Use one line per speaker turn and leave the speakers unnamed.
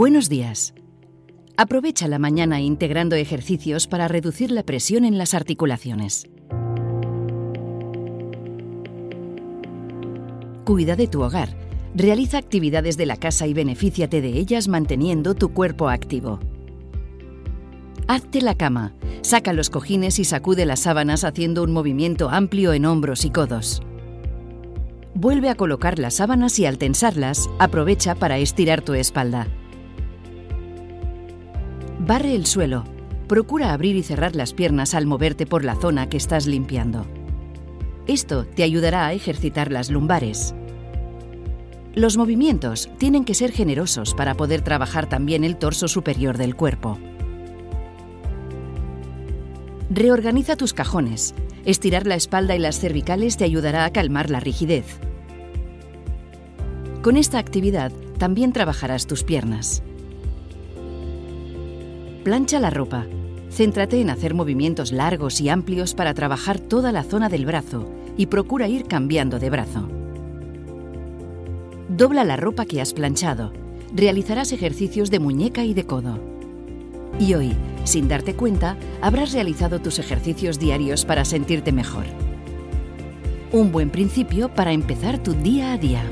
Buenos días. Aprovecha la mañana integrando ejercicios para reducir la presión en las articulaciones. Cuida de tu hogar. Realiza actividades de la casa y benefíciate de ellas manteniendo tu cuerpo activo. Hazte la cama, saca los cojines y sacude las sábanas haciendo un movimiento amplio en hombros y codos. Vuelve a colocar las sábanas y al tensarlas, aprovecha para estirar tu espalda. Barre el suelo. Procura abrir y cerrar las piernas al moverte por la zona que estás limpiando. Esto te ayudará a ejercitar las lumbares. Los movimientos tienen que ser generosos para poder trabajar también el torso superior del cuerpo. Reorganiza tus cajones. Estirar la espalda y las cervicales te ayudará a calmar la rigidez. Con esta actividad también trabajarás tus piernas. Plancha la ropa. Céntrate en hacer movimientos largos y amplios para trabajar toda la zona del brazo y procura ir cambiando de brazo. Dobla la ropa que has planchado. Realizarás ejercicios de muñeca y de codo. Y hoy, sin darte cuenta, habrás realizado tus ejercicios diarios para sentirte mejor. Un buen principio para empezar tu día a día.